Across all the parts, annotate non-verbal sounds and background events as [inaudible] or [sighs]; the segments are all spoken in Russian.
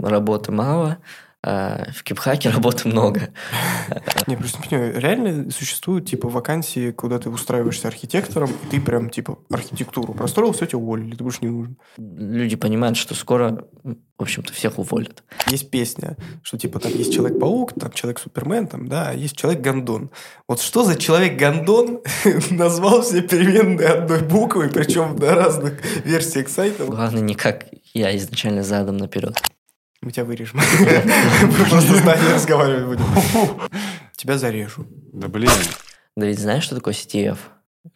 работы мало, а в кипхаке [laughs] работы много. Не, просто не понимаю, реально существуют, типа, вакансии, куда ты устраиваешься архитектором, и ты прям, типа, архитектуру простроил, все, тебя уволили, ты будешь не нужен. Люди понимают, что скоро, в общем-то, всех уволят. Есть песня, что, типа, там есть Человек-паук, там Человек-супермен, там, да, а есть Человек-гондон. Вот что за Человек-гондон [laughs] назвал все переменные одной буквой, причем на разных версиях сайта? Главное, не как я изначально задом наперед. Мы тебя вырежем. Мы [laughs] просто с нами разговаривать будем. Тебя зарежу. Да блин. Да ведь знаешь, что такое CTF?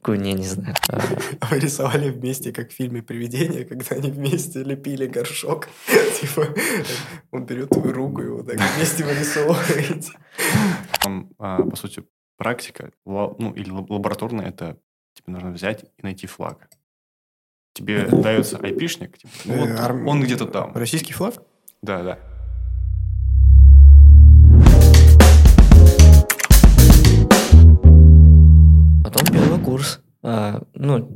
Не, не знаю. А [laughs] Вы рисовали вместе, как в фильме «Привидение», когда они вместе лепили горшок. [laughs] Типа, он берет твою руку и вот так вместе вырисовываете. Там, а, по сути, практика, ну, или лаб- лабораторная, это тебе нужно взять и найти флаг. Тебе дается айпишник, типа, ну, вот Э, он где-то там. Российский флаг? Да, да. Потом первый курс. А, ну,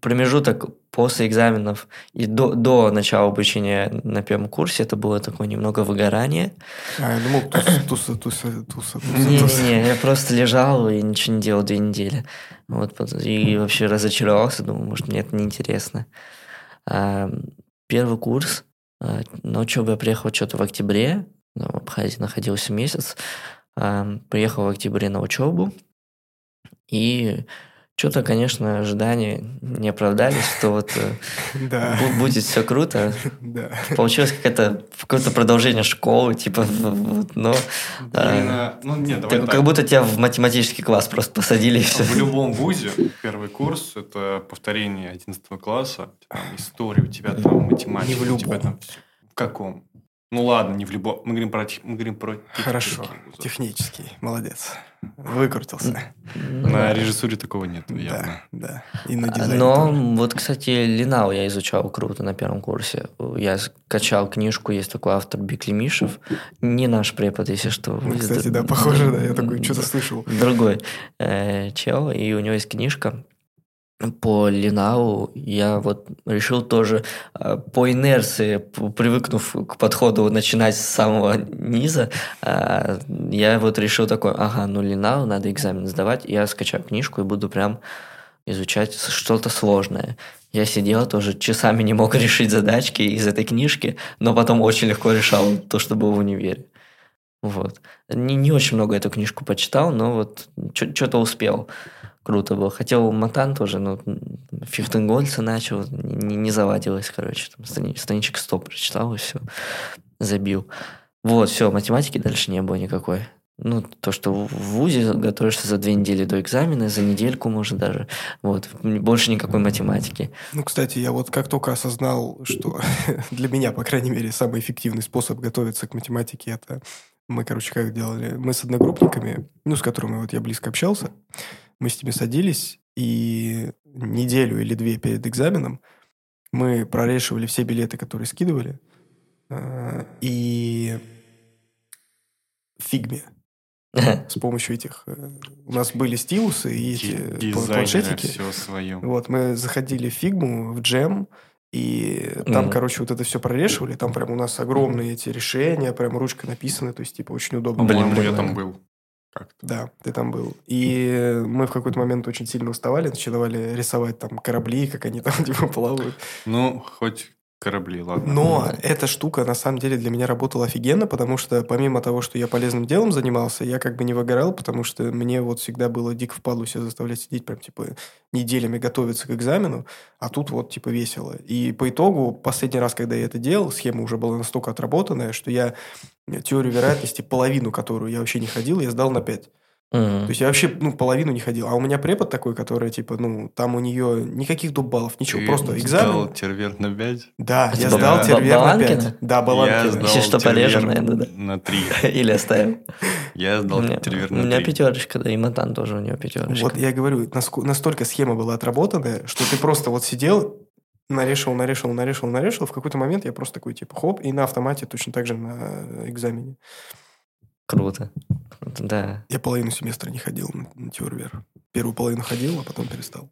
промежуток после экзаменов и до, до начала обучения на первом курсе это было такое немного выгорание. А, я думал, туса, туса, туса, туса. Не-не-не, я просто лежал и ничего не делал две недели. Вот, и вообще разочаровался, думаю, может, мне это неинтересно. А, Первый курс, на учебу я приехал что-то в октябре, ну, в Абхазии находился месяц, А, приехал в октябре на учебу, и что-то, конечно, ожидания не оправдались, что вот э, [laughs] Да, будет все круто. [laughs] да. Получилось какое-то продолжение школы, типа, но а, ну, нет, давай так, так. как будто тебя в математический класс просто посадили все. В [laughs] любом вузе первый курс – это повторение 11 класса. Там история, у тебя там математика. Не в у тебя любом. там. В каком? Ну ладно, не в любом. Мы говорим про, тех- мы говорим про Хорошо, технические вузы. технический, молодец. Выкрутился. На режиссуре такого нет, Да, явно. да. И на дизайне Но тоже. вот, кстати, Линау я изучал круто на первом курсе. Я скачал книжку, есть такой автор Биклемишев. Не наш препод, если что. Ну, Кстати, да, похоже, да, я такой что-то слышал. Другой э, чел, и у него есть книжка по Линау. Я вот решил тоже э, по инерции, привыкнув к подходу начинать с самого низа, э, я вот решил такой, ага, ну Линау, надо экзамен сдавать, я скачаю книжку и буду прям изучать что-то сложное. Я сидел тоже часами не мог [laughs] решить задачки из этой книжки, но потом очень легко решал то, что было в универе. Вот. Не, не очень много эту книжку почитал, но вот что-то успел. Круто было. Хотел Матан тоже, но Фихтенгольца начал, не, не заладилось, короче. Там страни- страничек 100 прочитал и все, забил. Вот, все, математики дальше не было никакой. Ну, то, что в ВУЗе готовишься за две недели до экзамена, за недельку, может, даже. Вот, больше никакой математики. Ну, кстати, я вот как только осознал, что [laughs] для меня, по крайней мере, самый эффективный способ готовиться к математике, это мы, короче, как делали? Мы с одногруппниками, ну, с которыми вот я близко общался, мы с ними садились, и неделю или две перед экзаменом мы прорешивали все билеты, которые скидывали, э, и фигме [laughs] с помощью этих... э, У нас были стилусы и эти планшетики. все свое. Вот, мы заходили в фигму, в джем, и там, Мгм. короче, вот это все прорешивали. Там прям у нас огромные эти решения, прям ручкой написаны, то есть, типа, очень удобно. Блин, По-моему, я там был. Как-то. Да, ты там был. И мы в какой-то момент очень сильно уставали, начинали рисовать там корабли, как они там, [laughs] типа, плавают. Ну, хоть корабли, ладно. Но эта штука, на самом деле, для меня работала офигенно, потому что помимо того, что я полезным делом занимался, я как бы не выгорал, потому что мне вот всегда было дико впадлу себя заставлять сидеть прям, типа, неделями готовиться к экзамену, а тут вот, типа, весело. И по итогу, последний раз, когда я это делал, схема уже была настолько отработанная, что я теорию вероятности, половину которую я вообще не ходил, я сдал на 5. Мгм. То есть я вообще, ну, половину не ходил. А у меня препод такой, который, типа, ну, там у нее никаких дубалов, ничего, Ты просто сдал экзамен. тервер на 5? Да, я сдал тервер на Баланкина? 5. Да, сдал Если что, тервер порежем, наверное, да. на 3. [laughs] Или оставим. Я У сдал меня, тервер у на меня 3. пятерочка, да, и Матан тоже у него пятерочка. Вот я говорю, настолько схема была отработанная, что ты просто вот сидел, нарешил, нарешил, нарешил, нарешил. В какой-то момент я просто такой, типа, хоп, и на автомате точно так же на экзамене. Круто. Круто, да. Я половину семестра не ходил на, на теорвер. Первую половину ходил, а потом перестал.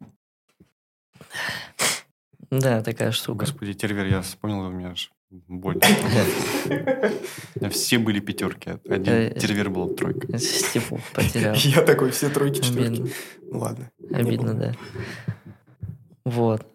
Да, такая штука. Господи, тервер, я вспомнил, у меня же больно. Все были пятерки. Э, Один тервер был тройка. Степу потерял. Я такой, все тройки, четверки. Ну ладно. Обидно, да. Вот.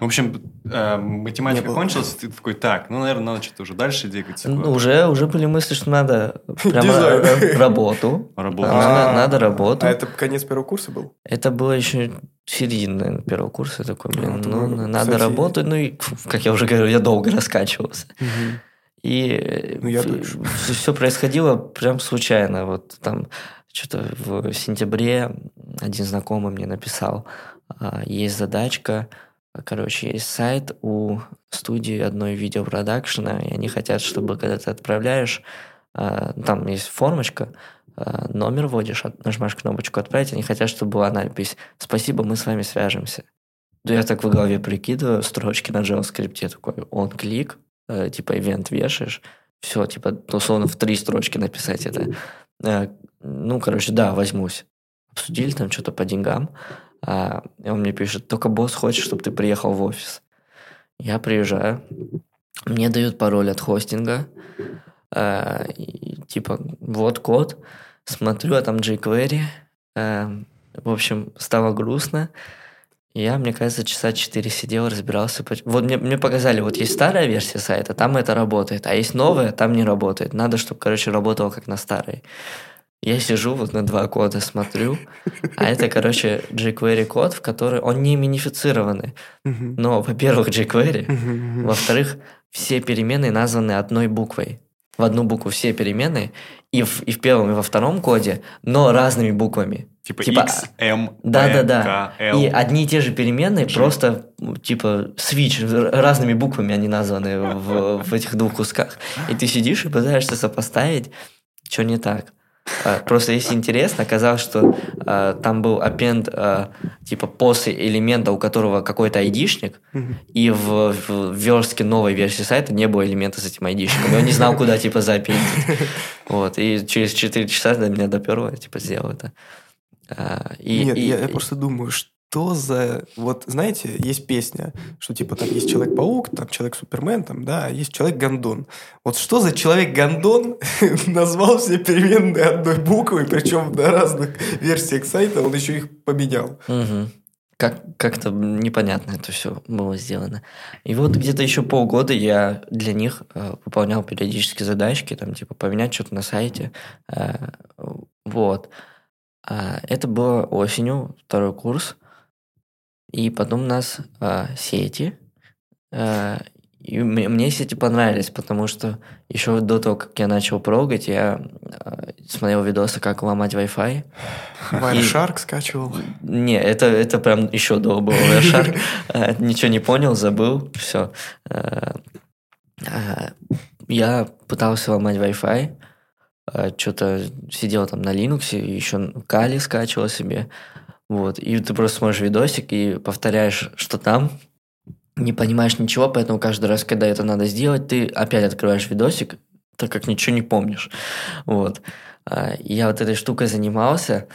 В общем, э, математика кончилась, ты такой, так, ну, наверное, надо что-то уже дальше двигаться. Ну, куда-то. уже, уже были мысли, что надо прям Дизайн. ра- ра- работу. Работу. Надо, А, надо работу. А это конец первого курса был? Это было еще середина наверное, первого курса. Такой, блин, Ну, ну, надо работать. Ну, и, как я уже говорил, я долго раскачивался. И Ну, я все, происходило прям случайно. Вот там что-то в сентябре один знакомый мне написал, а, есть задачка, короче, есть сайт у студии одной видеопродакшена, и они хотят, чтобы когда ты отправляешь, а, там есть формочка, а, номер вводишь, нажимаешь кнопочку «Отправить», они хотят, чтобы была надпись «Спасибо, мы с вами свяжемся». Ну, Я так в голове прикидываю строчки на JavaScript, такой он клик, э, типа ивент вешаешь, все, типа, условно, в три строчки написать это. Э, ну, короче, да, возьмусь. Обсудили там что-то по деньгам, а, и он мне пишет, только босс хочет, чтобы ты приехал в офис. Я приезжаю, мне дают пароль от хостинга, э, и, типа, вот код, смотрю, а там jQuery, э, в общем, стало грустно, я, мне кажется, часа 4 сидел, разбирался. Вот мне, мне показали, вот есть старая версия сайта, там это работает, а есть новая, там не работает. Надо, чтобы, короче, работало как на старой. Я сижу вот на два кода смотрю, а это, короче, jQuery код, в который он не минифицированный. Но, во-первых, jQuery, во-вторых, все переменные названы одной буквой. В одну букву все переменные, и в, и в первом, и во втором коде, но разными буквами. Типа, типа, X, M, Да, да, да. K, L. И одни и те же переменные, G. просто типа switch, разными буквами они названы в, в этих двух кусках. И ты сидишь и пытаешься сопоставить, что не так. А, Просто если интересно, оказалось, что а, там был append а, типа после элемента, у которого какой-то айдишник, и в, в верстке новой версии сайта не было элемента с этим айдишником. И он не знал, куда типа запилить. Вот. И через 4 часа до меня доперло, типа сделал это. А, и- Нет, и- я, я просто думаю, что за... Вот, знаете, есть песня, что типа там есть Человек-паук, там Человек-супермен, там, да, а есть Человек-гондон. Вот что за Человек-гондон [laughs] назвал все переменные одной буквой, причем на разных версиях сайта он еще их поменял. Как, как-то непонятно это все было сделано. И вот где-то еще полгода я для них э, выполнял периодически задачки, там, типа, поменять что-то на сайте. Э, вот. А это было осенью, второй курс. И потом у нас э, сети. Э, и мне, мне сети понравились, потому что еще до того, как я начал прогать, я э, смотрел видосы, как ломать Wi-Fi. Wireshark скачивал. Не, это, это прям еще до было Wireshark. [laughs] Ничего не понял, забыл, все. Я пытался ломать Wi-Fi, что-то сидел там на Linux, еще Кали скачивал себе. Вот, и ты просто смотришь видосик и повторяешь, что там, не понимаешь ничего, поэтому каждый раз, когда это надо сделать, ты опять открываешь видосик, так как ничего не помнишь. Вот. А, Я вот этой штукой занимался,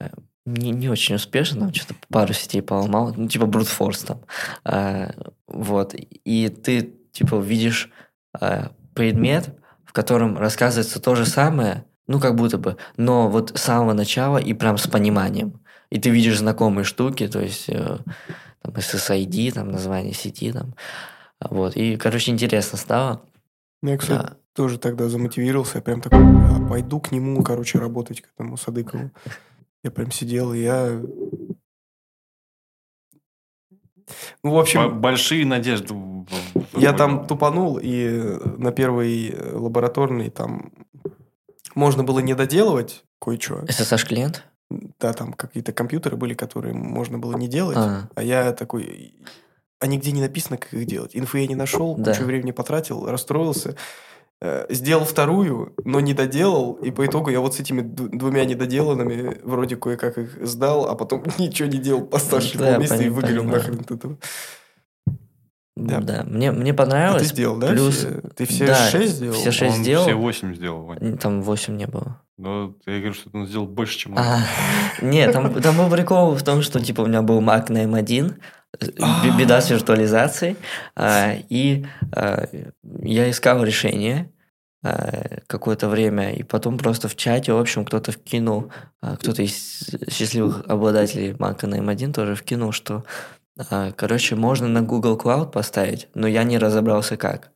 э, не, не очень успешно, там что-то пару сетей поломал, ну, типа force там. А, Вот. И ты, типа, видишь а, предмет, в котором рассказывается то же самое, ну, как будто бы, но вот с самого начала и прям с пониманием. И ты видишь знакомые штуки, то есть э, там SSID, там название сети, там. Вот. И, короче, интересно стало. Ну, Я, кстати, Да. тоже тогда замотивировался, я прям такой, «А, пойду к нему, короче, работать, к этому Садыкову. Я прям сидел, и я... Ну, в Б- общем, Большие надежды. я там тупанул, и на первой э, лабораторной там можно было не доделывать кое-что. SSH-клиент? Да, там какие-то компьютеры были, которые можно было не делать. А. А я такой... А нигде не написано, как их делать. Инфы я не нашел, Да. кучу времени потратил, расстроился. Э, Сделал вторую, но не доделал. И по итогу я вот с этими двумя недоделанными вроде кое-как их сдал, а потом [laughs] ничего не делал, поставший Да, месяца и пони- выгорел нахрен от этого. Да. Да. Мне, мне А понравилось. ты сделал, да? плюс- все? Ты все да, шесть сделал? все шесть Он сделал. все 8 сделал, Вань. Там 8 не было. Но я говорю, что он сделал больше, чем он. А, нет, там, там был прикол в том, что типа у меня был Mac на M1, б- беда с виртуализацией. А, И а, я искал решение а, какое-то время, и потом просто в чате, в общем, кто-то вкинул, а, кто-то из счастливых обладателей Mac на M1 тоже вкинул, что, а, короче, можно на Google Cloud поставить, но я не разобрался как.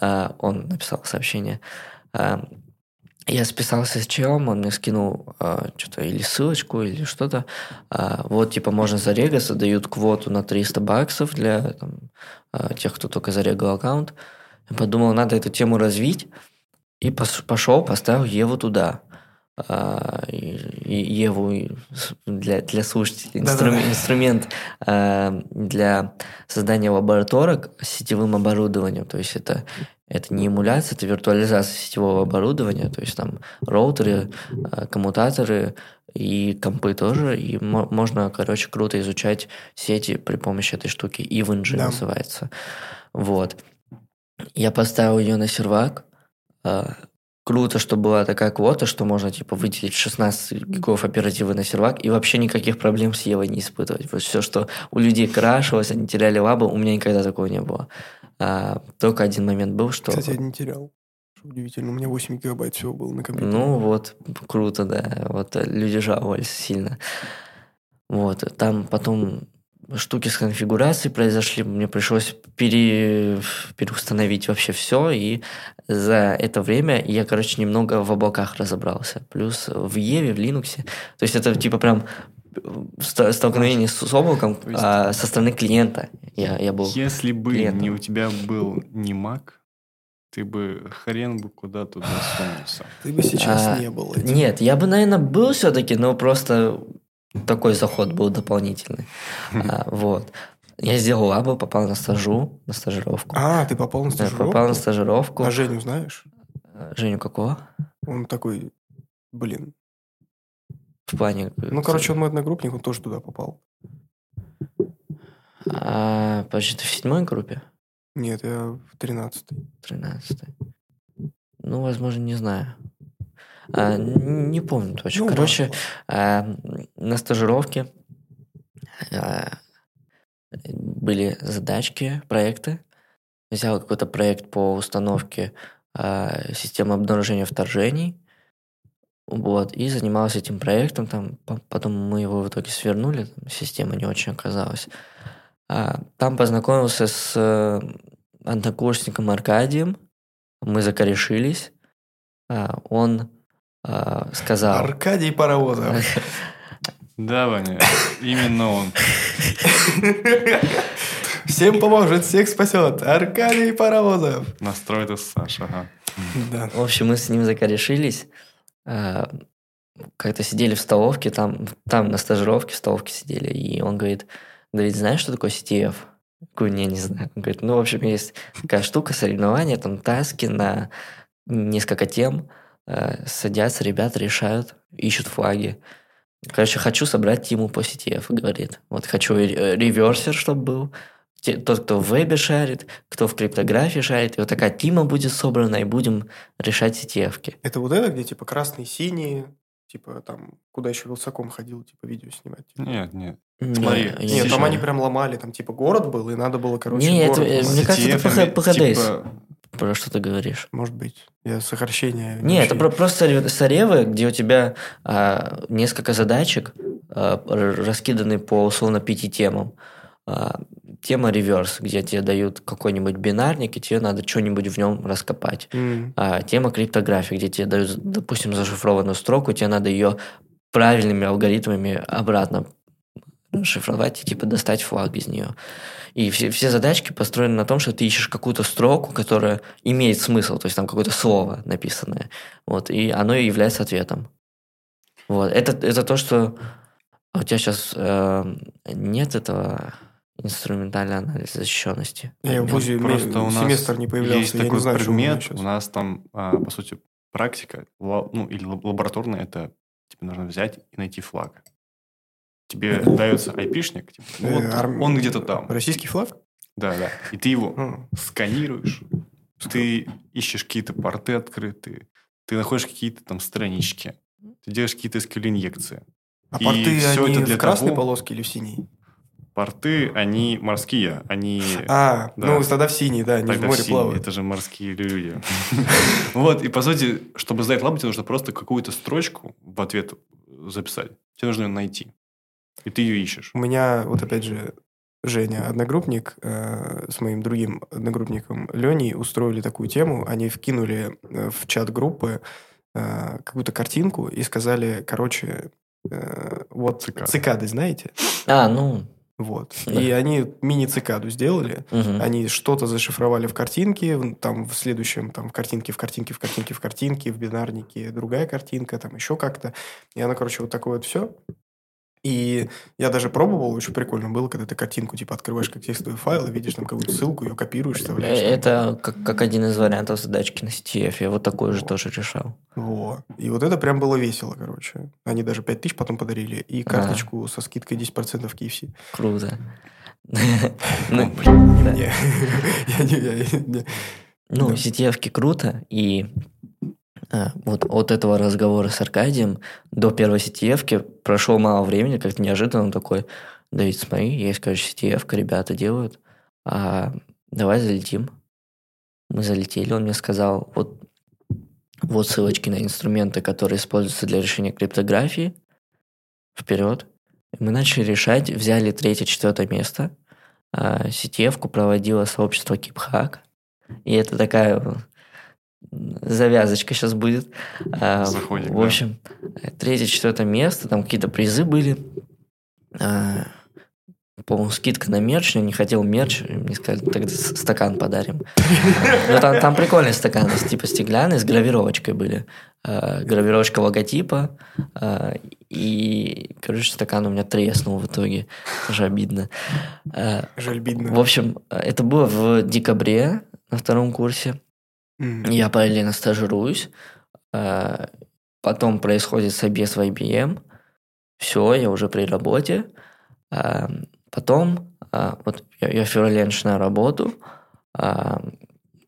А, Он написал сообщение. А, Я списался с челом, он мне скинул а, что-то или ссылочку, или что-то. А, вот, типа, можно зарегаться, дают квоту на 300 баксов для там, а, тех, кто только зарегал аккаунт. Я подумал, надо эту тему развить, и пошел, поставил Еву туда. А, и, и Еву для, для слушателей Да-да-да. инструмент, инструмент а, для создания лабораторок с сетевым оборудованием. То есть это, это не эмуляция, это виртуализация сетевого оборудования. То есть там роутеры, а, коммутаторы и компы тоже. И мо- можно, короче, круто изучать сети при помощи этой штуки. EVNG Да. называется. Вот. Я поставил ее на сервак. Круто, что была такая квота, что можно типа выделить 16 гигов оперативы на сервак и вообще никаких проблем с Евой не испытывать. Вот все, что у людей крашилось, они теряли лабы, у меня никогда такого не было. А, только один момент был, что... Кстати, я не терял. Удивительно, у меня 8 гигабайт всего было на компьютере. Ну вот, круто, да. Вот э, люди жаловались сильно. Вот, там потом штуки с конфигурацией произошли, мне пришлось пере, переустановить вообще все, и за это время я, короче, немного в облаках разобрался. Плюс в Еве, в Linux. То есть это типа прям ст- столкновение с, с облаком есть- а, со стороны клиента. Я, я был... Если бы клиентом. не у тебя был не Mac, ты бы хрен бы куда туда [sighs] сунулся. Ты бы сейчас А, не был этим. Нет, я бы, наверное, был все-таки, но просто такой заход был дополнительный. А, вот. Я сделал лабу, попал на стажу, на стажировку. А, ты попал на стажировку? попал на стажировку. А Женю знаешь? Женю какого? Он такой, блин. В плане... Ну, короче, он мой одногруппник, он тоже туда попал. А, подожди, ты в седьмой группе? Нет, я в 13-й. Тринадцатой. Ну, возможно, не знаю. Н- не помню точно. Ну, Короче, ладно. А, на стажировке а, были задачки, проекты. Взял какой-то проект по установке а, системы обнаружения вторжений. Вот, и занимался этим проектом. Там, по- потом мы его в итоге свернули, там система не очень оказалась. А, там познакомился с э, однокурсником Аркадием. Мы закорешились. А, он сказал... Аркадий Паровозов. [laughs] Да, Ваня, именно он. [laughs] Всем поможет, всех спасет. Аркадий Паровозов. Настроит Саша, ага. Да. В общем, мы с ним закорешились. а, Как-то сидели в столовке, там, там на стажировке в столовке сидели, и он говорит, говорит, знаешь, что такое CTF? Я говорю, не, не знаю. Он говорит, ну, в общем, есть такая штука, соревнования, там таски на несколько тем, э, садятся ребята, решают, ищут флаги. Короче, хочу собрать тиму по CTF, говорит. Вот хочу э, реверсер, чтобы был, те- тот, кто в вебе шарит, кто в криптографии шарит, и вот такая тима будет собрана, и будем решать CTF-ки. Это вот это, где типа красные, синие, типа там, куда еще Вилсаком ходил, типа видео снимать. типа. Нет, нет. Не, Смотри, Нет, не там они прям ломали, там типа город был, и надо было, короче, Не, это, город э, ломать. мне кажется, это CTF, по HDS. типа, Про что ты говоришь? Может быть. Я сокращение... Не, это вообще- про- просто сорев- соревы, где у тебя а, несколько задачек, а, раскиданы по условно пяти темам. А, тема реверс, где тебе дают какой-нибудь бинарник, и тебе надо что-нибудь в нем раскопать. М. А, тема криптографии, где тебе дают, допустим, зашифрованную строку, тебе надо ее правильными алгоритмами обратно расшифровать и типа достать флаг из нее. И все, все задачки построены на том, что ты ищешь какую-то строку, которая имеет смысл, то есть там какое-то слово написанное. Вот, и оно и является ответом. Вот. Это, это то, что а у тебя сейчас нет этого инструментального анализа защищенности. Я в ВУЗе просто у нас семестр не появлялся, есть я не такой знаю, у предмет, у нас там, а, по сути, практика, ла- ну, или лаб- лабораторная, это тебе нужно взять и найти флаг. Тебе дается айпишник, типа, ну, вот Э, арм- он где-то там. Российский флаг? Да, да. И ты его сканируешь, ты ищешь какие-то порты открытые, ты находишь какие-то там странички, ты делаешь какие-то SQL-инъекции. А И порты, всё они это для в красной того- полоске или в синей? порты, они морские, они... А, Да. ну тогда в синий, да, они Тогда в море синие, плавают. Это же морские люди. [laughs] Вот, и по сути, чтобы сдать лабу, тебе нужно просто какую-то строчку в ответ записать. Тебе нужно ее найти. И ты ее ищешь. У меня, вот опять же, Женя, одногруппник, э, с моим другим одногруппником Леней устроили такую тему. Они вкинули э, в чат группы э, какую-то картинку и сказали, короче, э, вот Цикады. цикады, знаете? А, ну, Вот. Да. И они мини-цикаду сделали. мгм. Они что-то зашифровали в картинке, там в следующем, там в картинке, в картинке, в картинке, в картинке, в бинарнике другая картинка, там еще как-то. И она, короче, вот такое вот все. И я даже пробовал, очень прикольно было, когда ты картинку типа открываешь как текстовый файл и видишь там какую-то ссылку, ее копируешь, Э, вставляешь. там. Это как, как один из вариантов задачки на CTF. Я вот такой же тоже решал. Во. И вот это прям было весело, короче. Они даже 5000 потом подарили. И карточку со скидкой 10% KFC. Круто. Ну, да. Ну, Да. CTF-ки круто, и вот от этого разговора с Аркадием до первой CTF-ки прошло мало времени, как-то неожиданно он такой, Давид, смотри, есть, короче, CTF-ка, ребята делают, а, давай залетим. Мы залетели, он мне сказал, вот, вот ссылочки на инструменты, которые используются для решения криптографии, вперед. Мы начали решать, взяли третье, четвертое место. А, CTF-ку проводило сообщество KeepHack, и это такая завязочка сейчас будет. А, Заходик, в да. общем, третье, четвертое место, там какие-то призы были. А, по-моему, скидка на мерч, я не хотел мерч, мне сказали, тогда стакан подарим. Ну, там, там прикольные стаканы, типа стеклянные, с гравировочкой были. А, гравировочка логотипа, и, короче, стакан у меня треснул в итоге. Тоже обидно. Жаль, бедно. в общем, это было в декабре на втором курсе. М. Я параллельно стажируюсь. а, Потом происходит собес в IBM. Все, я уже при работе. А, Потом, а, вот я, в феврале начинаю работу.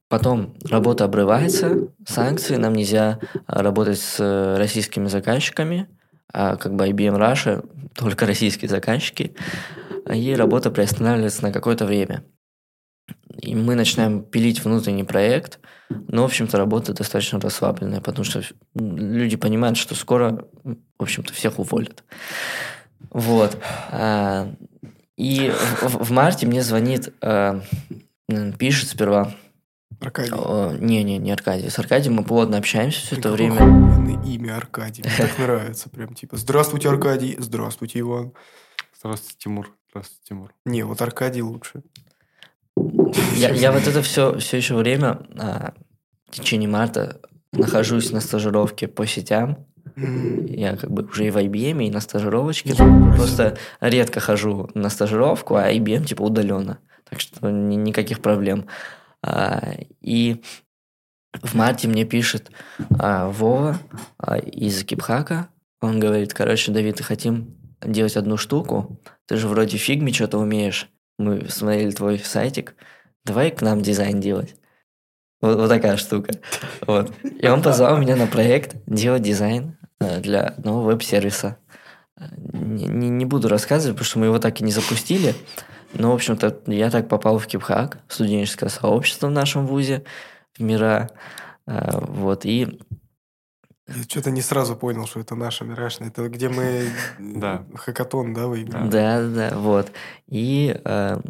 Потом работа обрывается, санкции, нам нельзя работать с э, российскими заказчиками, а как бы IBM Russia, [laughs] только российские заказчики, и работа приостанавливается на какое-то время. И мы начинаем пилить внутренний проект, но, в общем-то, работа достаточно расслабленная, потому что люди понимают, что скоро, в общем-то, всех уволят. Вот. А, И в, в- марте мне звонит, а, пишет сперва, Аркадий. о, не-не, не Аркадий, с Аркадием мы плотно общаемся все это Какое время. имя Аркадий. Мне так нравится. Прям типа «Здравствуйте, Аркадий». «Здравствуйте, Иван». Здравствуйте, Тимур. Здравствуйте, Тимур. Не, вот Аркадий лучше. Я, я вот это все, все еще время а, в течение марта нахожусь на стажировке по сетям. Я как бы уже и в IBM, и на стажировочке. Просто редко хожу на стажировку, а IBM типа удаленно. Так что ни- никаких проблем. А, и в марте мне пишет а, Вова а, из Кипхака. Он говорит, короче, Давид, хотим делать одну штуку. Ты же вроде в фигме что-то умеешь. Мы смотрели твой сайтик. Давай к нам дизайн делать. Вот, вот такая штука. Вот. И он позвал меня на проект делать дизайн э, для одного веб-сервиса. Не, не- не буду рассказывать, потому что мы его так и не запустили. Но, в общем-то, я так попал в Кипхак, в студенческое сообщество в нашем вузе, в Мира. Э, Вот, и Я что-то не сразу понял, что это наша мирашная. Это где мы [laughs] Да. хакатон, да, выиграли? Да, да, да, вот. И э,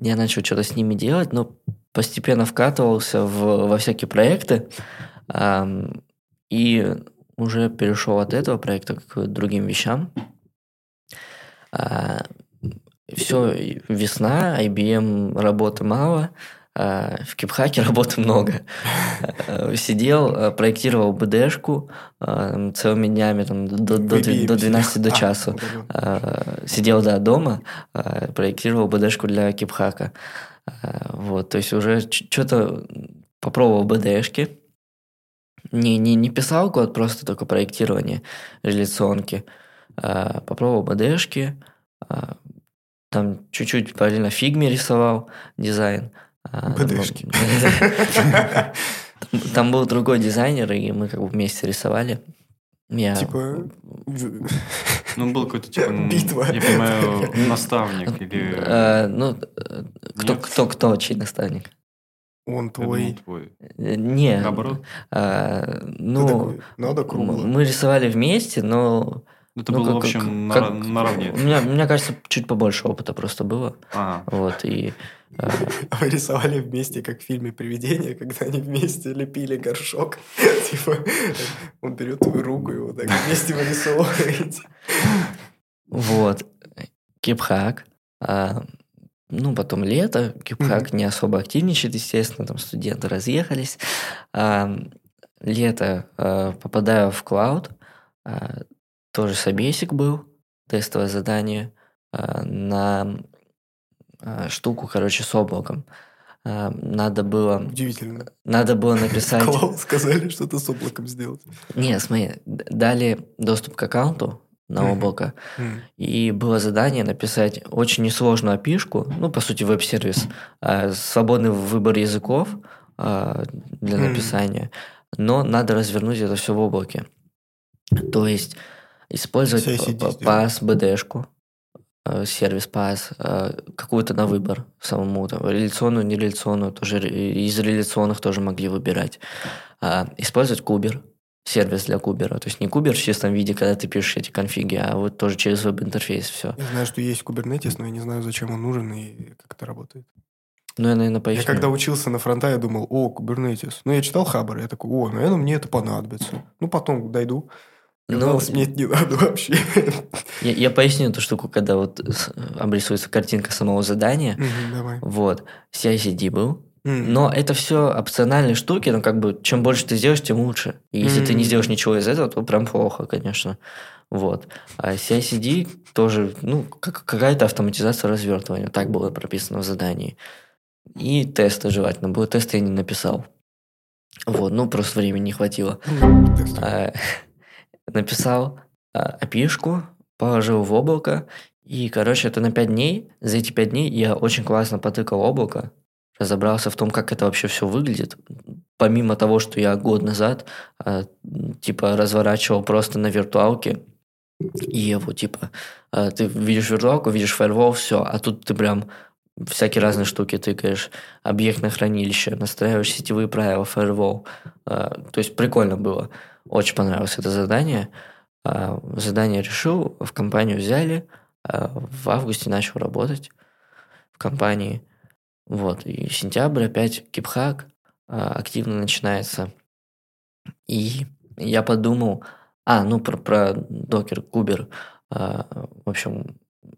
я начал что-то с ними делать, но постепенно вкатывался в, во всякие проекты. ам, и уже перешел от этого проекта к другим вещам. все, весна, IBM работы мало, а в Кипхаке [laughs] работы много. Э, Сидел, э, проектировал БДшку э, целыми днями, там, до, до, до 12 до [laughs] часу. Э, Сидел, да, дома, э, проектировал БДшку для Кипхака. Э, Вот, то есть уже что-то попробовал БДшки. Не, не, не писал код, просто только проектирование реляционки. Э, Попробовал БДшки. э, Там чуть-чуть параллельно фигме рисовал дизайн. А, там был- БДшки. [laughs] Там- был другой дизайнер, и мы как бы вместе рисовали. Я... Типа... в- Ну, был какой-то, типа, [laughs] Битва. я понимаю, наставник или... Э, Ну, э, кто, Нет? кто, кто, чей наставник? Он твой. твой. Э, Не. Наоборот? Ты Ну, такой, надо кругло. мы рисовали вместе, но... Ну, Это ну, было, в как- общем, как- нара- наравне. У меня, у меня кажется, чуть побольше опыта просто было. Ага. Вот, и... [laughs] А Вы рисовали вместе, как в фильме «Привидение», когда они вместе лепили горшок. [laughs] Типа, он берет твою руку и вот так вместе вырисовываете. Вот. Кипхак. а, ну, потом лето. Кипхак не особо активничает, естественно. Там студенты разъехались. А, лето а, попадаю в клауд. тоже собесик был. Тестовое задание на а, штуку, короче, с облаком. А, надо было... Удивительно. Надо было написать... Сказали что-то с облаком сделать. Не, смотри, дали доступ к аккаунту на облако, и было задание написать очень несложную опишку, ну, по сути, веб-сервис, а, свободный выбор языков для написания, но надо развернуть это все в облаке. То есть использовать. PaaS, BD-шку, э, сервис PaaS, э, какую-то на выбор самому, там, реляционную, нереляционную, тоже ре- из реляционных тоже могли выбирать. А, Использовать Кубер, сервис для Кубера. То есть не Кубер в чистом виде, когда ты пишешь эти конфиги, а вот тоже через веб-интерфейс все. Я знаю, что есть Kubernetes, но я не знаю, зачем он нужен и как это работает. Ну, я, наверное, поясню. Я когда учился на фронта, я думал, о, Kubernetes. Ну, я читал Хабр, я такой, о, наверное, мне это понадобится. Ну, потом дойду. Ну, Казалось, мне это не надо вообще. я, я поясню эту штуку, когда вот с- обрисуется картинка самого задания. Давай. Вот. CICD был. Но это все опциональные штуки, но как бы чем больше ты сделаешь, тем лучше. И если ты не сделаешь ничего из этого, то прям плохо, конечно. Вот. А CICD тоже, ну, как, какая-то автоматизация развертывания. Так было прописано в задании. И тесты желательно было. Тесты я не написал. Вот, ну, просто времени не хватило. Тест. А, написал а, API-шку, положил в облако, и, короче, это на 5 дней. За эти 5 дней я очень классно потыкал облако, разобрался в том, как это вообще все выглядит. Помимо того, что я год назад, а, типа, разворачивал просто на виртуалке, и его, типа, а, ты видишь виртуалку, видишь фаервол, все, а тут ты прям всякие разные штуки тыкаешь, объектное хранилище, настраиваешь сетевые правила, фаервол. А, То есть прикольно было. Очень понравилось это задание. А, Задание решил, в компанию взяли, а, в августе начал работать в компании. Вот, и сентябрь опять кипхак активно начинается. И я подумал, а, ну про, про докер, кубер. В общем,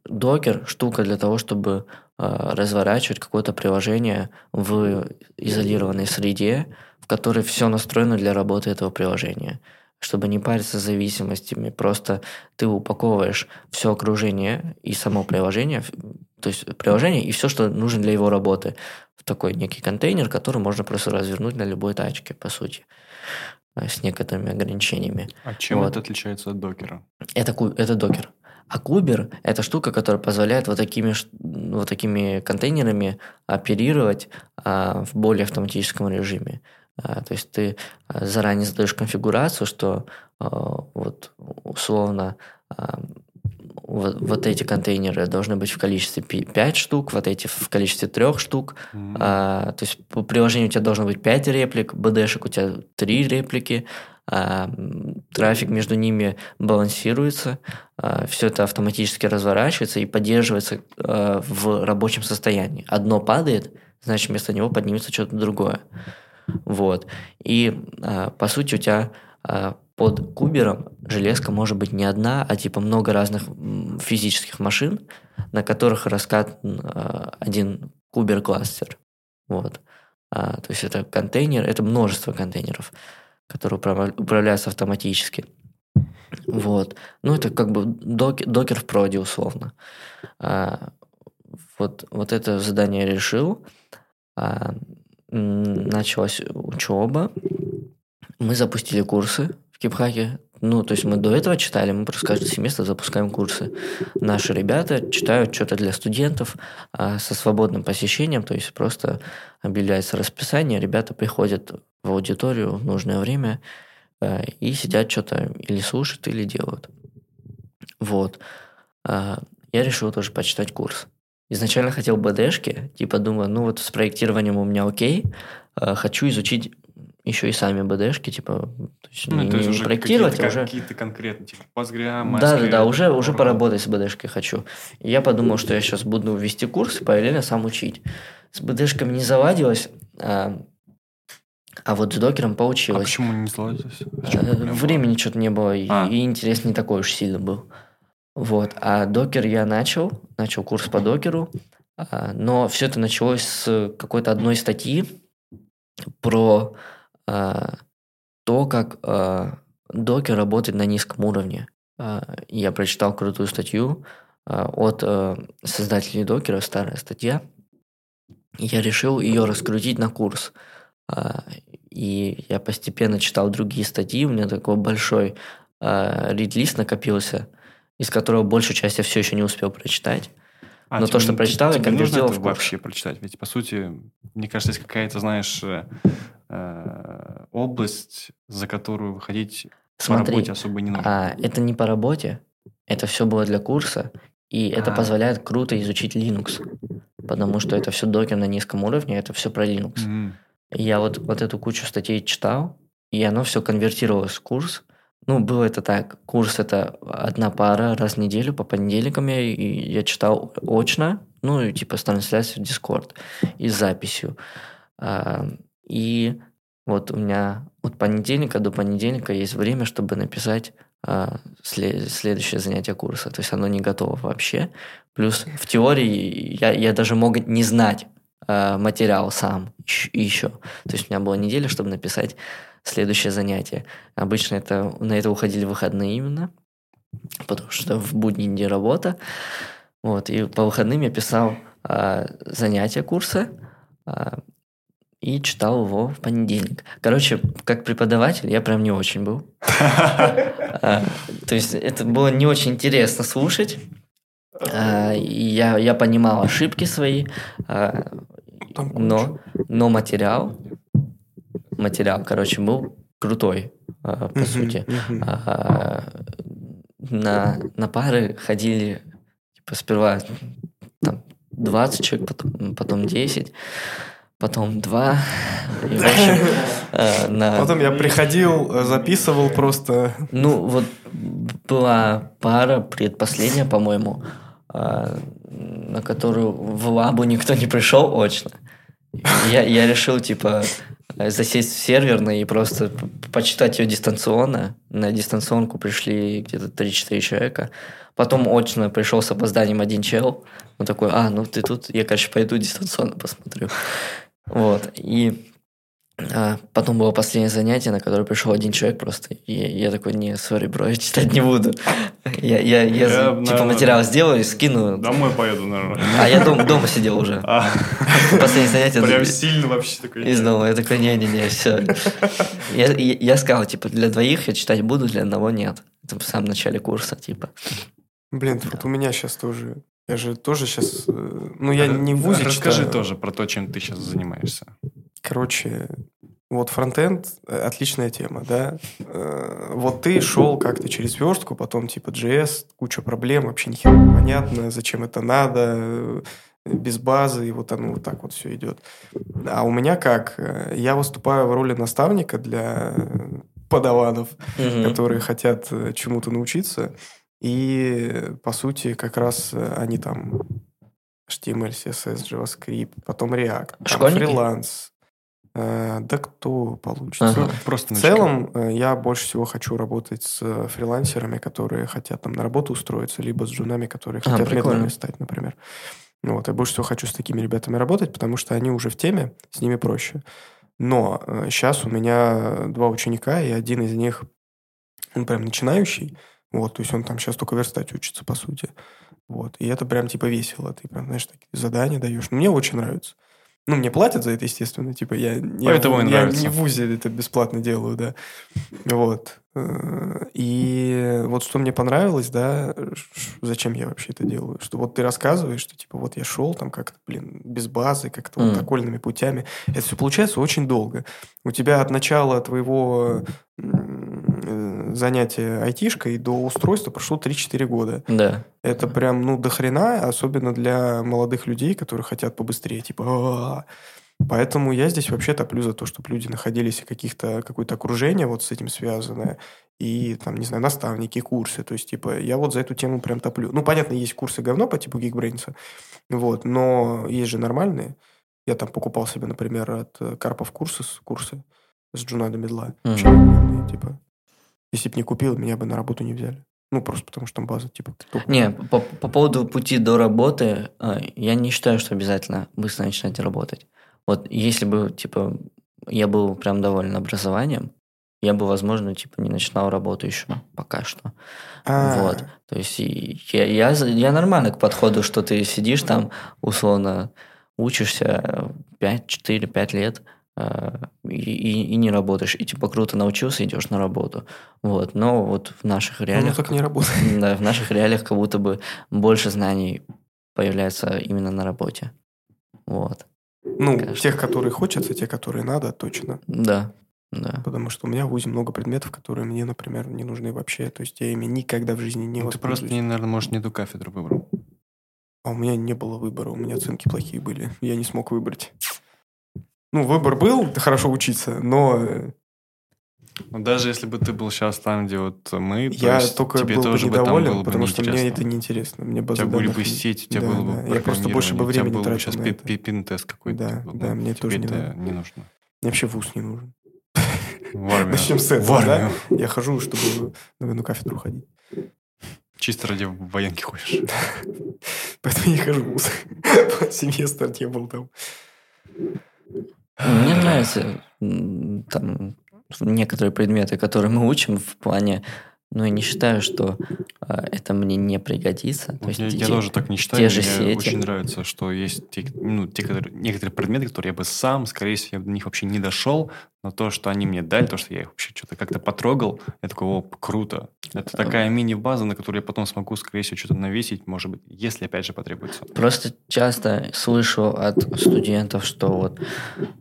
докер штука для того, чтобы а, разворачивать какое-то приложение в изолированной среде, в которой все настроено для работы этого приложения. Чтобы не париться с зависимостями, просто ты упаковываешь все окружение и само приложение, то есть приложение и все, что нужно для его работы, в такой некий контейнер, который можно просто развернуть на любой тачке, по сути, а, с некоторыми ограничениями. А чем Вот. это отличается от докера? Это, это докер. А кубер – это штука, которая позволяет вот такими, вот такими контейнерами оперировать а, в более автоматическом режиме. А, то есть ты а, заранее задаешь конфигурацию, что а, вот условно а, вот, вот эти контейнеры должны быть в количестве 5 штук, вот эти в количестве 3 штук, М. а, то есть по приложению у тебя должно быть 5 реплик, BD-шек у тебя 3 реплики, трафик между ними балансируется, все это автоматически разворачивается и поддерживается а, в рабочем состоянии. Одно падает, значит вместо него поднимется что-то другое. Вот. И а, по сути у тебя а, под кубером железка может быть не одна, а типа много разных физических машин, на которых раскатан а, один кубер-кластер. Вот. А, то есть это контейнер, это множество контейнеров, которые управля- управляются автоматически. Вот. Ну, это как бы док- докер в проде условно. А, вот, вот это задание решил. А, началась учеба. Мы запустили курсы в Кипхаке. Ну, то есть мы до этого читали, мы просто каждый семестр запускаем курсы. Наши ребята читают что-то для студентов а, со свободным посещением, то есть просто объявляется расписание, ребята приходят в аудиторию в нужное время а, и сидят что-то или слушают, или делают. Вот. А, я решил тоже почитать курс. Изначально хотел БДшки, типа думаю, ну вот с проектированием у меня окей, а, хочу изучить еще и сами БДшки, типа, то есть Ну, не, то есть не уже проектировать, какие-то, а уже... какие-то конкретные, типа Postgre, Да, да, да, уже, уже поработать с БДшкой хочу. И я подумал, что я сейчас буду вести курс и параллельно сам учить. С БДшками не заладилось, а, а вот с докером А получилось. почему не проблема? Времени что-то не было, и, А. и интерес не такой уж сильно был. Вот. А докер я начал, начал курс по докеру, а, но все это началось с какой-то одной статьи про а, то, как а, докер работает на низком уровне. А, я прочитал крутую статью а, от а, создателей докера, старая статья. Я решил ее раскрутить на курс. А, И я постепенно читал другие статьи, у меня такой большой а, рид-лист накопился, из которого большую часть я все еще не успел прочитать. А, но тебе- то, что прочитал, я тебе нужно конвертировал это вообще прочитать? Ведь, по сути, мне кажется, есть какая-то, знаешь, э, э, область, за которую выходить по Смотри, работе особо не нужно. а, это не по работе, это все было для курса, и это А. позволяет круто изучить Linux, потому что это все докер на низком уровне, это все про Linux. Мгм. Я вот, вот эту кучу статей читал, и оно все конвертировалось в курс. Ну, было это так. Курс это одна пара раз в неделю по понедельникам я, и я читал очно, ну, и типа с трансляцией в Discord и с записью. А, и вот у меня от понедельника до понедельника есть время, чтобы написать а, сле- следующее занятие курса. То есть оно не готово вообще. Плюс в теории я, я даже мог не знать материал сам еще. То есть у меня была неделя, чтобы написать следующее занятие. Обычно это, на это уходили выходные именно, потому что в будни дни работа. Вот, и по выходным я писал а, занятия курса а, и читал его в понедельник. Короче, как преподаватель я прям не очень был. А, [laughs] То есть это было не очень интересно слушать. И Я, я понимал ошибки свои, Там но, но материал, материал, короче, был крутой, а, по сути. А, на, на пары ходили типа сперва там 20 человек, потом, потом 10, потом 2. И, в общем, э, на... Потом я приходил, э, записывал просто. Ну, вот была пара, предпоследняя, по-моему, на которую в лабу никто не пришел очно. Я, я решил, типа, засесть в серверный и просто почитать ее дистанционно. На дистанционку пришли где-то 3-4 человека. Потом очно пришел с опозданием один чел. Он такой, а, ну ты тут, я, короче, пойду дистанционно посмотрю. Вот. И а, потом было последнее занятие, на которое пришел один человек просто. И я такой, не, сори, бро, я читать не буду. Я, я, я, Я, типа наверное, материал сделаю и скину. Домой поеду, наверное. А я дом, дома сидел уже. А, Последнее занятие. Прям сильно вообще такой. Из дома. Я такой, не-не-не, все. Я, я, я сказал, типа, для двоих я читать буду, для одного нет. Это в самом начале курса, типа. Блин, вот у меня сейчас тоже. Я же тоже сейчас. Ну, я не в ВУЗе Расскажи читаю. тоже про то, чем ты сейчас занимаешься. Короче, вот фронтенд отличная тема, да. Э, Вот ты шел как-то через верстку, потом типа JS, куча проблем, вообще ни хера не понятно, зачем это надо, э, без базы, и вот оно вот так вот все идет. А у меня как? Э, Я выступаю в роли наставника для подаванов, Мгм. которые хотят чему-то научиться. И, по сути, как раз они там HTML, CSS, JavaScript, потом React, там Школьники? фриланс. Э, Да кто получится? Ага. Просто В целом, э, я больше всего хочу работать с э, фрилансерами, которые хотят там на работу устроиться, либо с джунами, которые А, хотят прикольно. медлами стать, например. Вот, я больше всего хочу с такими ребятами работать, потому что они уже в теме, с ними проще. Но сейчас у меня два ученика, и один из них, он прям начинающий, вот, то есть он там сейчас только верстать учится, по сути. Вот, и это прям типа весело, ты прям, знаешь, такие задания даешь. Ну, мне очень нравится. Ну, мне платят за это, естественно, типа я, Поэтому я нравится. не в ВУЗе это бесплатно делаю, да. Вот. Э, И вот что мне понравилось, да, зачем я вообще это делаю, что вот ты рассказываешь, что типа вот я шел там как-то, блин, без базы, как-то вот Мгм. окольными путями. Это все получается очень долго. У тебя от начала твоего занятия айтишкой до устройства прошло 3-4 года. Да. Это прям, ну, до хрена, особенно для молодых людей, которые хотят побыстрее. Типа, «А-а-а». Поэтому я здесь вообще топлю за то, чтобы люди находились в каких-то, какое-то окружение вот с этим связанное. И, там, не знаю, наставники, курсы. То есть, типа, я вот за эту тему прям топлю. Ну, понятно, есть курсы говно по типу Geekbrains, вот, но есть же нормальные. Я там покупал себе, например, от Карпов курсы, курсы с Джунада Медла. Охуенные, типа. Если бы не купил, меня бы на работу не взяли. Ну, просто потому что там база, типа, топовая. Не, по, по поводу пути до работы, э, я не считаю, что обязательно быстро начинать работать. Вот если бы, типа, я был прям доволен образованием, я бы, возможно, типа, не начинал работу еще пока что. А, Вот. То есть я, я, я нормально к подходу, что ты сидишь там, условно, учишься 5, 4, 5 лет и, и- и не работаешь. И типа круто научился, идешь на работу. Вот. Но вот в наших Ну, реалиях... так не работает. [laughs] Да, в наших реалиях как будто бы больше знаний появляется именно на работе. Вот. Ну, Конечно. тех, которые хочется, те, которые надо, точно. Да, да. Потому что у меня в ВУЗе много предметов, которые мне, например, не нужны вообще. То есть я ими никогда в жизни не Ну, ты просто, наверное, может, не ту кафедру выбрал. А у меня не было выбора, у меня оценки плохие были. Я не смог выбрать. Ну, выбор был, хорошо учиться, но Но даже если бы ты был сейчас там, где вот мы, то я есть только тебе был бы тоже бы там недоволен, было бы потому что мне это неинтересно. Мне У база тебя были бы сеть, у тебя Да, было бы да. Я просто больше бы у времени был бы тратил сейчас на это. пи- пин-тест какой-то. Да, типа, да, ну, мне тебе тоже не это надо. не нужно. Мне вообще вуз не нужен. [laughs] В армию. [laughs] Начнем с этого, да? Я хожу, чтобы на одну кафедру ходить. Чисто ради военки ходишь. [laughs] Поэтому я хожу в вуз. Семестр не был там. Мне нравятся там некоторые предметы, которые мы учим в плане, ну, я не считаю, что а, это мне не пригодится. То Вот есть я, я те- тоже так не считаю. те же Мне сети. очень нравится, что есть те, ну, те, которые, некоторые предметы, которые я бы сам, скорее всего, я бы до них вообще не дошел, но то, что они мне дали, то, что я их вообще что-то как-то потрогал, я такой, о, круто. Это такая мини-база, на которую я потом смогу, скорее всего, что-то навесить, может быть, если, опять же, потребуется. Просто часто слышу от студентов, что вот,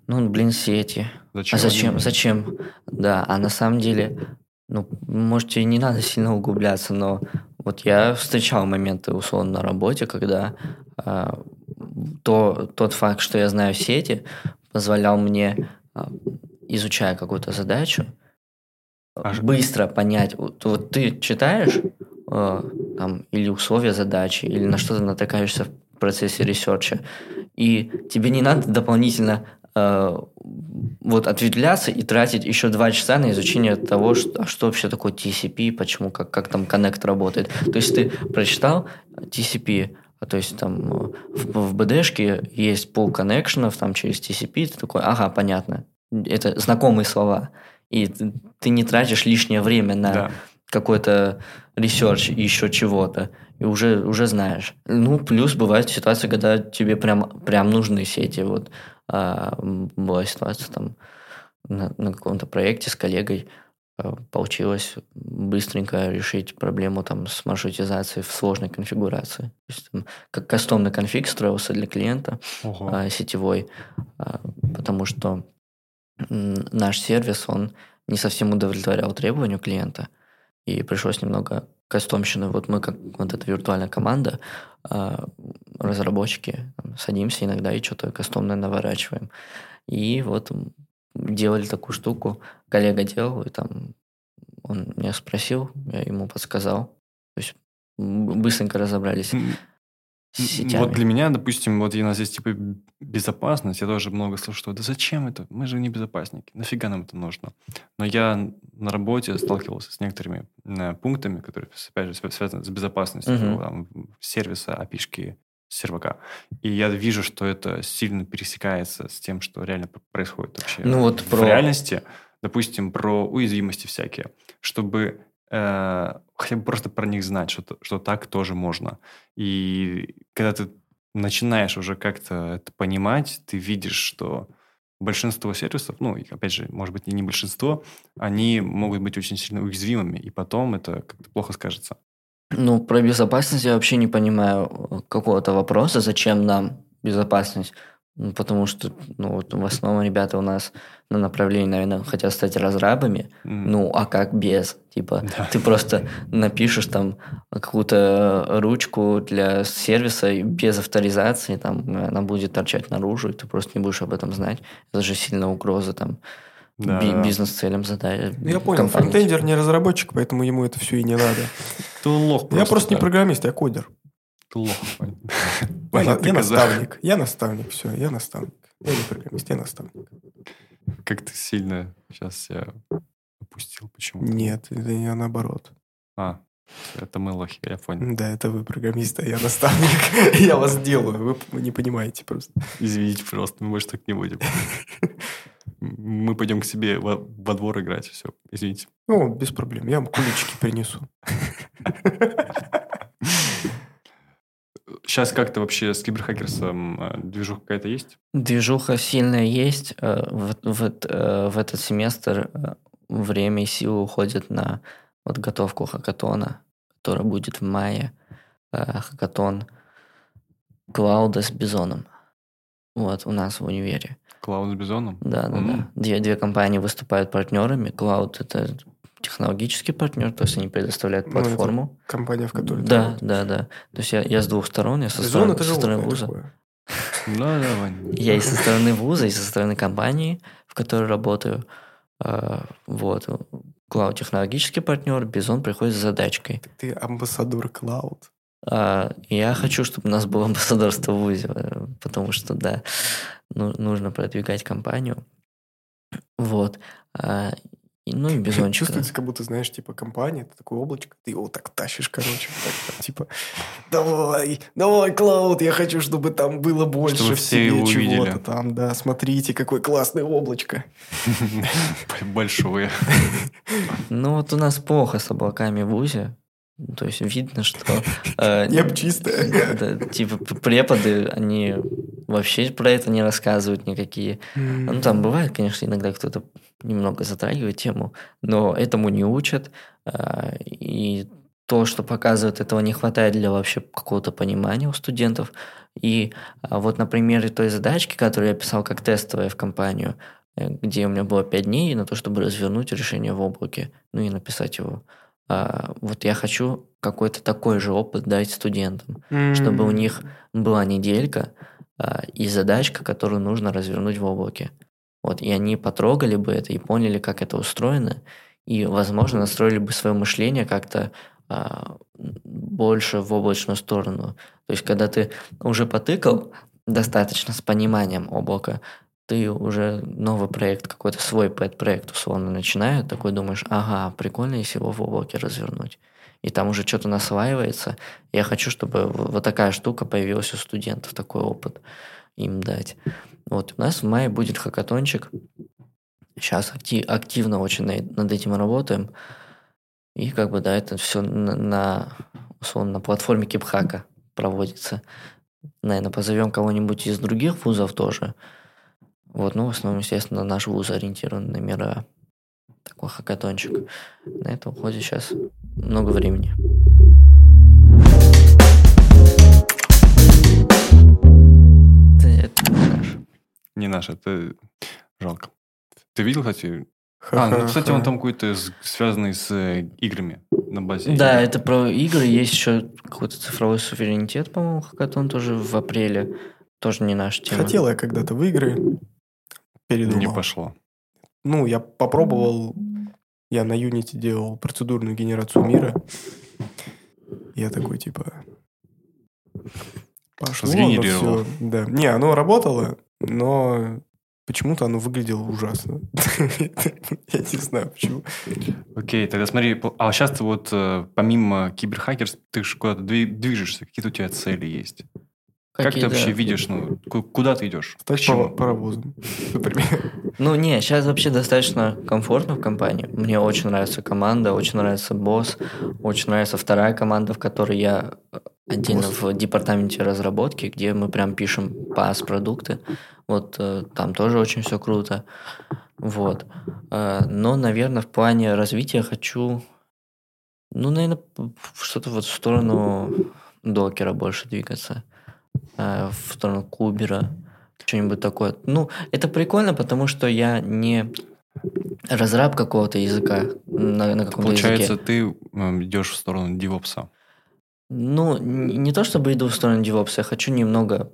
ну, блин, сети. Зачем? А зачем? они- Зачем? Да, а на самом деле, ну, можете не надо сильно углубляться, но вот я встречал моменты, условно, на работе, когда а, то, тот факт, что я знаю сети, позволял мне, а, изучая какую-то задачу, А ж- быстро понять. Вот, вот ты читаешь э, там, или условия задачи, или на что ты натыкаешься в процессе ресерча, и тебе не надо дополнительно э, вот ответвляться и тратить еще два часа на изучение того, что, а что вообще такое TCP, почему, как, как там connect работает. То есть ты прочитал TCP, а то есть там э, в, в БД-шке есть пул коннекшенов там через TCP, ты такой, ага, понятно. Это знакомые слова. И ты, ты не тратишь лишнее время на Да. какой-то ресерч и еще чего-то, и уже, уже знаешь. Ну, плюс бывают ситуации, когда тебе прям, прям нужны сети. Вот а, была ситуация там на, на каком-то проекте с коллегой, а, получилось быстренько решить проблему там с маршрутизацией в сложной конфигурации. То есть, там, как кастомный конфиг строился для клиента, Ого. а, сетевой, а, потому что м, наш сервис, он не совсем удовлетворял требованию клиента, и пришлось немного кастомщины. Вот мы, как вот эта виртуальная команда, а, разработчики, садимся иногда и что-то кастомное наворачиваем. И вот делали такую штуку, коллега делал, и там он меня спросил, я ему подсказал. То есть быстренько разобрались сетями. Вот для меня, допустим, вот у нас есть типа безопасность, я тоже много слышу, что да зачем это? Мы же не безопасники, нафига нам это нужно? Но я на работе сталкивался с некоторыми э, пунктами, которые, опять же, свя- связаны с безопасностью Мгм. там, сервиса, API-шки, сервака. И я вижу, что это сильно пересекается с тем, что реально происходит вообще Ну вот в про- реальности. Допустим, про уязвимости всякие, чтобы э, хотя бы просто про них знать, что, что так тоже можно. И когда ты начинаешь уже как-то это понимать, ты видишь, что большинство сервисов, ну, опять же, может быть, и не большинство, они могут быть очень сильно уязвимыми, и потом это как-то плохо скажется. Ну, про безопасность я вообще не понимаю э, какого-то вопроса, зачем нам безопасность. Ну, потому что, ну, вот в основном ребята у нас на направлении, наверное, хотят стать разрабами. Мгм. Ну, а как без? Типа, Да. ты просто напишешь там какую-то ручку для сервиса и без авторизации, там она будет торчать наружу, и ты просто не будешь об этом знать. Это же сильно угроза там Да, би- бизнес-целям задать. Ну, Я понял, фронтендер не разработчик, поэтому ему это все и не надо. Ты лох Я просто не программист, я кодер. Ты лох, Вань. Я, я наставник. Я наставник, все, я наставник. Я не программист, я наставник. Как ты сильно сейчас себя опустил. Почему? Нет, это не наоборот. А, это мы лохи, я понял. Да, это вы программист, а я наставник. [laughs] Я вас делаю, вы не понимаете просто. Извините, пожалуйста, мы больше так не будем. [laughs] Мы пойдем к себе во, во двор играть, все, извините. Ну, без проблем, я вам кулички принесу. [laughs] Сейчас как-то вообще с киберхакерсом э, движуха какая-то есть? Движуха сильная есть. э, В, в эт- э, в этот семестр э, время и силы уходят на подготовку хакатона, который будет в мае. Э, Хакатон Клауда с Бизоном. Вот, у нас в универе. Клауд с Бизоном? Да, да, М. да. Две, две компании выступают партнерами. Клауд – это технологический партнер, то есть они предоставляют Ну, это платформу. Компания, в которой ты да, да, да. То есть я, я с двух сторон, я со Резон стороны, это со стороны вуза. такое. Да, да. Я и со стороны вуза, и со стороны компании, в которой работаю. А, Вот. Клауд технологический партнер, Бизон приходит с задачкой. Ты амбассадор Клауд. А, Я хочу, чтобы у нас было амбассадорство в ВУЗе, потому что, да, ну- нужно продвигать компанию. Вот. И- Ну и Бизончик. [laughs] да. Чувствуется, как будто, знаешь, типа компания, это такое облачко, ты его так тащишь, короче, так, типа, давай, давай, Клауд, я хочу, чтобы там было больше Чтобы в все его чего-то там, да, смотрите, какое классное облачко. [laughs] Большое. [laughs] Ну вот у нас плохо с облаками в ВУЗе. То есть видно, что... э, Небо чистое. да, Типа преподы, они вообще про это не рассказывают никакие. Ну, там бывает, конечно, иногда кто-то немного затрагивает тему, но этому не учат. а, И то, что показывают, этого не хватает для вообще какого-то понимания у студентов. И а, вот на примере той задачки, которую я писал как тестовая в компанию, э, где у меня было 5 дней на то, чтобы развернуть решение в облаке, ну и написать его. А, Вот я хочу какой-то такой же опыт дать студентам чтобы у них была неделька а, и задачка, которую нужно развернуть в облаке. Вот, и они потрогали бы это и поняли, как это устроено, и, возможно, настроили бы свое мышление как-то а, больше в облачную сторону. То есть, когда ты уже потыкал достаточно с пониманием облака, ты уже новый проект, какой-то свой пэт-проект условно начинает, такой думаешь, ага, прикольно, если его в облаке развернуть. И там уже что-то насваивается. Я хочу, чтобы вот такая штука появилась у студентов, такой опыт им дать. Вот у нас в мае будет хакатончик. Сейчас активно очень на- над этим работаем. И как бы, да, это все на, на, условно, на платформе Кипхака проводится. Наверное, позовем кого-нибудь из других вузов тоже. Вот, ну, в основном, естественно, наш вуз ориентирован на мира. Такой хакатончик. На это уходит сейчас много времени. Это не наш. Наш, это жалко. Ты видел, кстати? А, ну, кстати, он там какой-то связанный с э, играми на базе. Да, игр. это про игры. Есть еще какой-то цифровой суверенитет, по-моему, хакатон тоже в апреле. Тоже не наша тема. Хотел я когда-то в игры, передумал. Не пошло. Ну, я попробовал, я на Unity делал процедурную генерацию мира. Я такой, типа... Пошло оно Сгенерировал. всё. Да. Не, оно работало, но почему-то оно выглядело ужасно. [laughs] Я не знаю, почему. Окей, тогда смотри, а сейчас ты вот э, помимо киберхакерс, ты же куда-то дви- движешься, какие-то у тебя цели есть? Как ты вообще видишь, ну, ку- куда ты идешь? Пара- паровозом, [laughs] например. Ну, не, сейчас вообще достаточно комфортно в компании. Мне очень нравится команда, очень нравится босс, очень нравится вторая команда, в которой я э, отдельно Босс. в департаменте разработки, где мы прям пишем пас-продукты. Вот э, там тоже очень все круто. Вот. Э, Но, наверное, в плане развития хочу, ну, наверное, что-то вот в сторону докера больше двигаться, э, в сторону кубера, что-нибудь такое. Ну, это прикольно, потому что я не разраб какого-то языка на, на каком-то Получается, языке. ты идешь в сторону девопса. Ну, не то чтобы иду в сторону DevOps, я хочу немного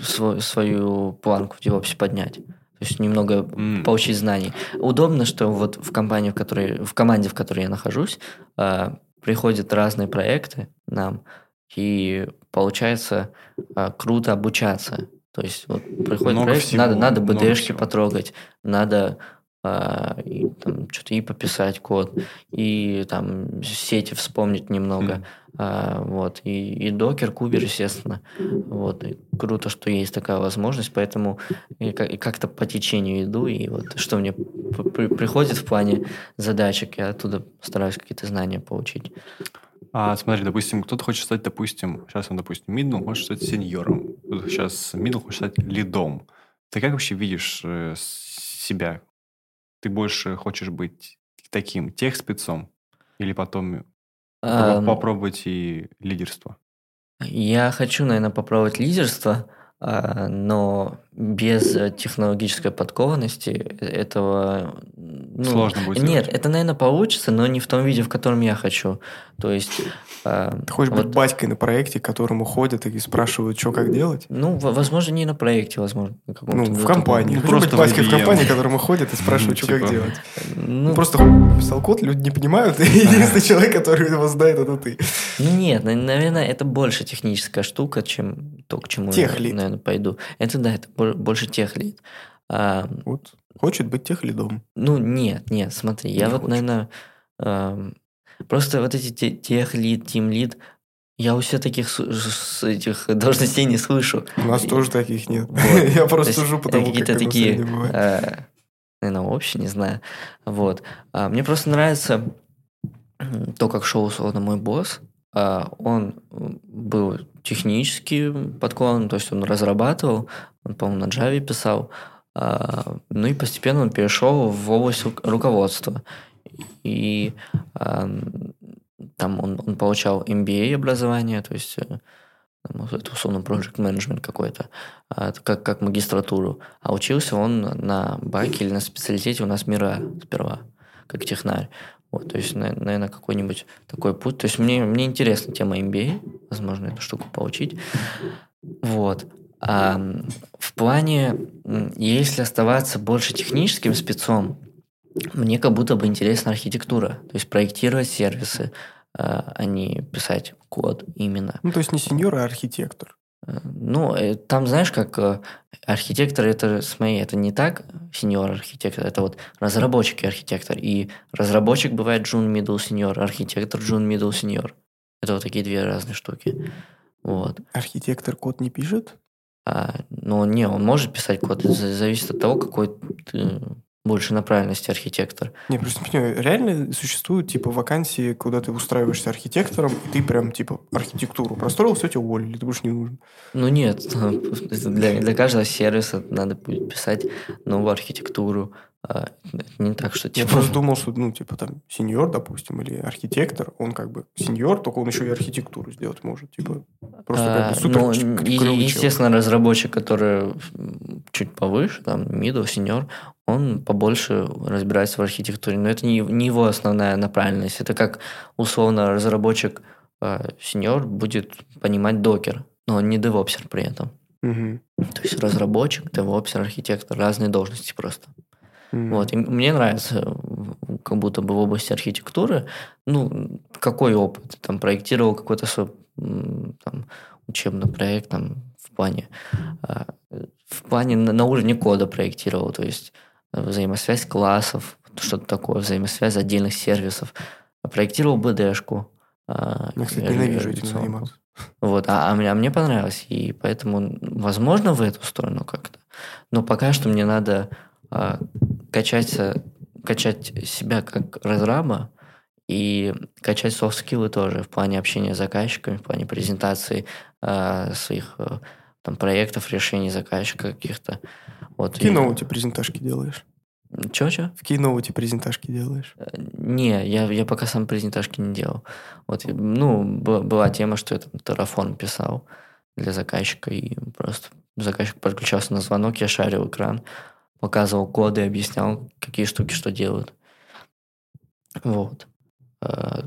свой- свою планку в DevOps поднять. То есть немного М. получить знаний. Удобно, что вот в компании, в которой, в команде, в которой я нахожусь, а, приходят разные проекты нам, и получается а, круто обучаться. То есть вот приходит Много проект, всего, надо, надо БДшки потрогать, надо а, и, там, что-то и пописать код, и там сети вспомнить немного. М. А, вот, и, и докер, кубер, естественно. Вот, и круто, что есть такая возможность, поэтому как-то по течению иду, и вот что мне при- приходит в плане задачек, я оттуда стараюсь какие-то знания получить. А смотри, допустим, кто-то хочет стать, допустим, сейчас он, допустим, middle хочет стать сеньором. Сейчас middle хочет стать лидом. Ты как вообще видишь э, себя? Ты больше хочешь быть таким техспецом или потом попробовать и лидерство? Я хочу, наверное, попробовать лидерство, но без технологической подкованности этого... ну, Сложно будет Нет, сделать. это, наверное, получится, но не в том виде, в котором я хочу. То есть... а, Ты хочешь вот, быть батькой на проекте, к которому ходят и спрашивают, что как делать? Ну, возможно, не на проекте, возможно. на Ну, в таком- компании. ну, Хочу просто быть батькой в в компании, IBM. которому ходят и спрашивают, что как Типа. делать. Ну, Ну, просто хуй написал код, люди не понимают, и единственный человек, который его знает, это ты. Ну нет, на- наверное, это больше техническая штука, чем то, к чему Техлид. я, наверное, пойду. Это да, это бо- больше техлид. А, Вот. Хочет быть техлидом. ну нет, нет, смотри, я Не вот, хочет. наверное, ам, просто вот эти те- техлид, тимлид, я у себя таких с- этих должностей не слышу. У нас И- тоже таких нет. Вот. [laughs] Я То просто сужу потому, как какие-то такие, э, наверное, общие, не знаю. Вот. А, мне просто нравится то, как шел условно мой босс. А, он был технически подкован, то есть он разрабатывал, он, по-моему, на Java писал. А, ну и постепенно он перешел в область ру- руководства. И ам, там он, он получал MBA образование, то есть э, это условно project management какой-то, а, как, как магистратуру. А учился он на баке или на специалитете у нас мира сперва, как технарь. Вот, то есть, на- наверное, какой-нибудь такой путь. То есть мне, мне интересна тема MBA, возможно, эту штуку получить. Вот. А в плане, если оставаться больше техническим спецом, мне как будто бы интересна архитектура. То есть проектировать сервисы, а а не писать код именно. Ну, то есть не сеньор, а архитектор. Э, Ну, э, там, знаешь, как э, архитектор, это, смотри, это не так сеньор-архитектор, это вот разработчик и архитектор. И разработчик бывает джун, middle, сеньор, архитектор джун, middle, сеньор. Это вот такие две разные штуки. Вот. Архитектор код не пишет? А, но не, он может писать код, это за- зависит от того, какой ты больше направленности архитектор. Не, просто не понимаю, реально существуют типа вакансии, куда ты устраиваешься архитектором, и ты прям типа архитектуру простроил, все, тебя уволили, ты больше не нужен. Ну нет, [laughs] для, для каждого сервиса надо будет писать новую архитектуру. А, это не так, что Я типа... просто думал, что, ну, типа, там, сеньор, допустим, или архитектор, он как бы сеньор, только он еще и архитектуру сделать может. Типа, просто как А, бы супер ну, чел. естественно, разработчик, который чуть повыше, там, middle, senior, он побольше разбирается в архитектуре. Но это не, не его основная направленность. Это как, условно, разработчик э, senior будет понимать докер, но он не девопсер при этом. Мгм. То есть разработчик, девопсер, архитектор, разные должности просто. Мгм. Вот, и мне нравится, как будто бы в области архитектуры, ну, какой опыт, там, проектировал какой-то свой, там, учебный проект, там, в плане, а, в плане на, уровне кода проектировал, то есть э, взаимосвязь классов, что-то такое, взаимосвязь отдельных сервисов, проектировал БДшку. а, Я, кстати, ненавижу этим заниматься. Вот, а, а мне, а мне понравилось, и поэтому, возможно, в эту сторону как-то. Но пока что мне надо а, качаться, качать себя как разраба и качать софт-скиллы тоже в плане общения с заказчиками, в плане презентации а, своих а, там, проектов, решений заказчика каких-то. Вот, В Keynote презентажки делаешь? Чё-чё? В Keynote презентажки делаешь? Э, Не, я, я пока сам презентажки не делал. Вот, и, ну, была тема, что я там Terraform писал. для заказчика, и просто заказчик подключался на звонок, я шарил экран, показывал коды, объяснял, какие штуки что делают. Вот. Э,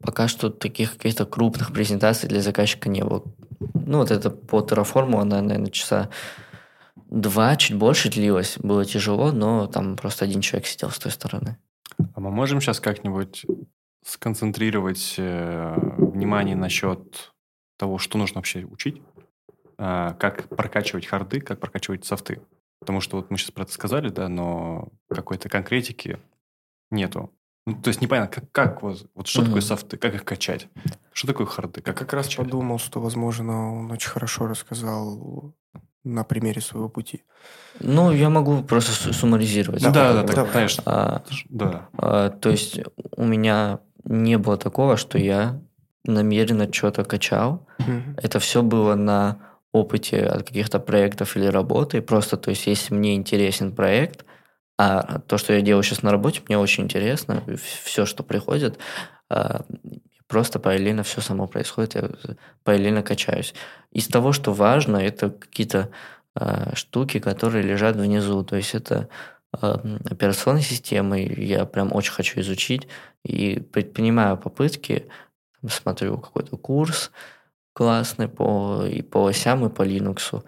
пока что таких каких-то крупных презентаций для заказчика не было. Ну, вот это по Terraform, она, наверное, часа два, чуть больше длилась. Было тяжело, но там просто один человек сидел с той стороны. А мы можем сейчас как-нибудь сконцентрировать э, внимание насчет того, что нужно вообще учить? Э, как прокачивать харды, как прокачивать софты? Потому что вот мы сейчас про это сказали, да, но какой-то конкретики нету. Ну, то есть непонятно, как, как вот, вот что mm-hmm. такое софты, как их качать, что такое харды, как Я как раз качать? подумал, что, возможно, он очень хорошо рассказал на примере своего пути. Ну, я могу просто суммаризировать. Да, да, да, да конечно. А, да. А, то есть у меня не было такого, что я намеренно что-то качал. Mm-hmm. Это все было на опыте от каких-то проектов или работы. Просто, то есть, если мне интересен проект, а то, что я делаю сейчас на работе, мне очень интересно. Все, что приходит, а, просто параллельно все само происходит, я параллельно качаюсь. Из того, что важно, это какие-то а, штуки, которые лежат внизу. То есть это а, операционной системы, я прям очень хочу изучить и предпринимаю попытки, смотрю какой-то курс классный по, и по осям, и по Linux,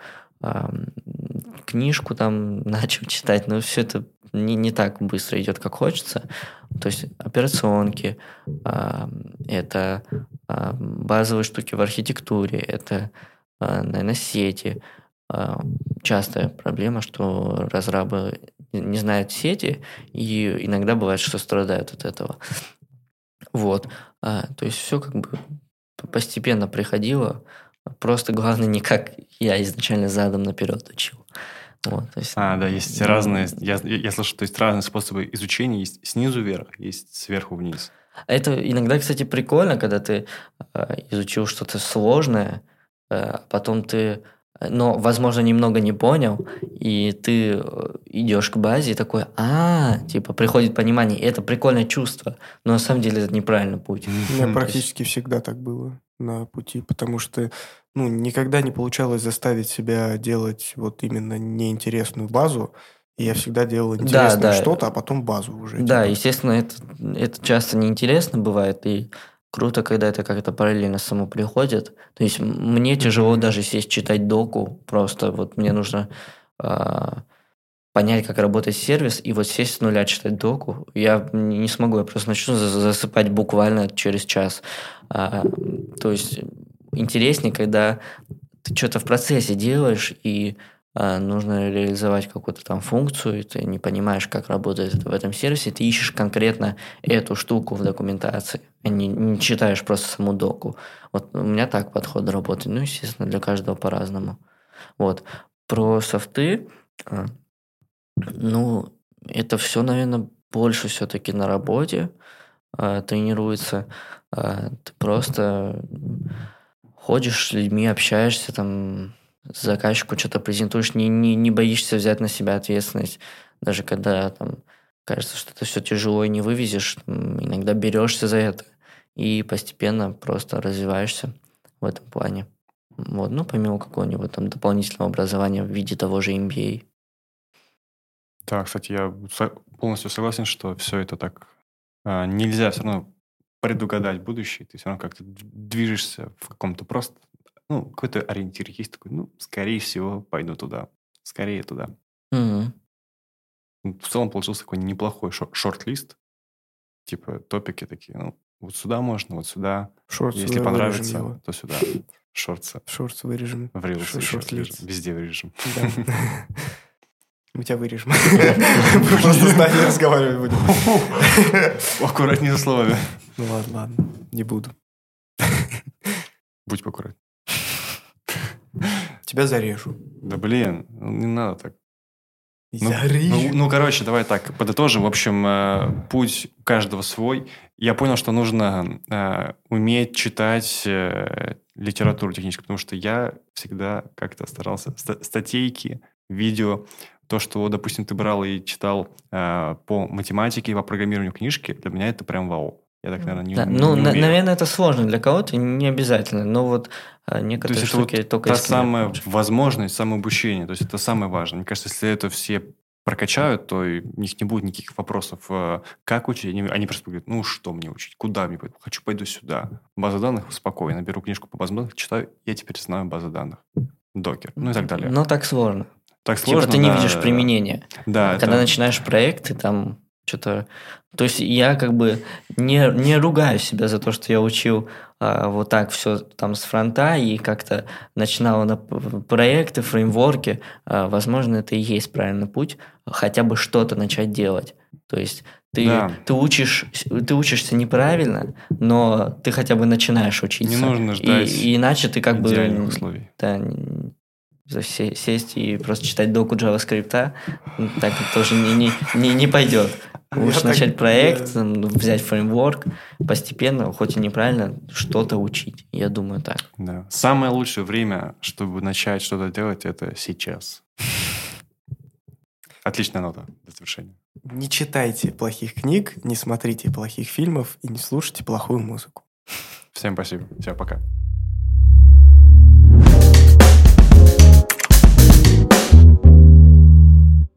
книжку там [laughs] начал читать, но все это не, не так быстро идет, как хочется. То есть операционки, это базовые штуки в архитектуре, это, э, наверное, сети. Э, частая проблема, что разрабы не знают сети, и иногда бывает, что страдают от этого. Вот. А, то есть все как бы постепенно приходило. Просто главное не как я изначально задом наперед учил. Вот, то есть, а, да, есть да. разные, я, я слышу, то есть разные способы изучения, есть снизу вверх, есть сверху вниз. Это иногда, кстати, прикольно, когда ты э, изучил что-то сложное, э, потом ты, но, возможно, немного не понял, и ты э, идешь к базе и такой, а, типа, приходит понимание, это прикольное чувство, но на самом деле это неправильный путь. У меня [laughs] практически всегда так было на пути, потому что ну, никогда не получалось заставить себя делать вот именно неинтересную базу, и я всегда делал интересное да, да. что-то, а потом базу уже. Да, типа. естественно, это, это часто неинтересно бывает, и круто, когда это как-то параллельно само приходит. То есть мне тяжело mm-hmm. даже сесть читать доку, просто вот мне нужно э, понять, как работает сервис, и вот сесть с нуля читать доку. Я не смогу, я просто начну засыпать буквально через час. А, то есть интереснее, когда ты что-то в процессе делаешь, и нужно реализовать какую-то там функцию, и ты не понимаешь, как работает это в этом сервисе, ты ищешь конкретно эту штуку в документации, а не, не читаешь просто саму доку. Вот у меня так подход работает. Ну, естественно, для каждого по-разному. Вот. Про софты, а, ну, это все, наверное, больше все-таки на работе а, тренируется. Ты просто ходишь с людьми, общаешься, там, заказчику что-то презентуешь, не, не, не боишься взять на себя ответственность, даже когда там кажется, что это все тяжело и не вывезешь, иногда берешься за это и постепенно просто развиваешься в этом плане. Вот, ну, помимо какого-нибудь там дополнительного образования в виде того же MBA. Да, кстати, я полностью согласен, что все это так а, нельзя все равно предугадать будущее, ты все равно как-то движешься в каком-то просто, ну, какой-то ориентир есть такой, ну, скорее всего, пойду туда, скорее туда. Mm-hmm. В целом получился такой неплохой шорт-лист, типа топики такие, ну, вот сюда можно, вот сюда. Шорт Если понравится, то сюда. [laughs] Шорты. Шорты вырежем. В рилсы шорт-лист. Везде вырежем. Да. [laughs] Мы тебя вырежем. [laughs] Просто с нами разговаривать будем. Аккуратнее за словами. Ну ладно, ладно, не буду. Будь поаккуратнее. Тебя зарежу. Да блин, ну, не надо так. Ну, ну, ну, короче, давай так, подытожим. В общем, э, путь у каждого свой. Я понял, что нужно э, уметь читать э, литературу техническую, потому что я всегда как-то старался статейки, видео то, что, допустим, ты брал и читал э, по математике, по программированию книжки, для меня это прям вау. Я так, наверное, не Да, не ну, на- умею. наверное, это сложно для кого-то, не обязательно. Но вот а, То некоторые есть это вот штуки только та самая возможность самообучения. То есть это самое важное. Мне кажется, если это все прокачают, то у них не будет никаких вопросов, э, как учить. Они, просто говорят, ну, что мне учить, куда мне пойти? Хочу, пойду сюда. База данных, спокойно. Беру книжку по базам данных, читаю, я теперь знаю базы данных. Докер, ну и так далее. Но так сложно. так сложно, типа ты не да, видишь да, да. применения. Да, Когда это- начинаешь проект, ты там что-то... То есть я как бы не, не ругаю себя за то, что я учил а, вот так все там с фронта и как-то начинал на проекты, фреймворки. А, возможно, это и есть правильный путь, хотя бы что-то начать делать. То есть ты, Да. ты, учишь, ты учишься неправильно, но ты хотя бы начинаешь учиться. Не нужно ждать и, иначе ты как бы... условий. Да, сесть и просто читать доку JavaScript, так тоже не, не, не, не пойдет. Лучше Я так- начать проект, да. взять фреймворк, постепенно, хоть и неправильно, что-то учить. Я думаю так. Да. Самое лучшее время, чтобы начать что-то делать, это сейчас. Отличная нота для завершения. Не читайте плохих книг, не смотрите плохих фильмов и не слушайте плохую музыку. Всем спасибо. Всем пока.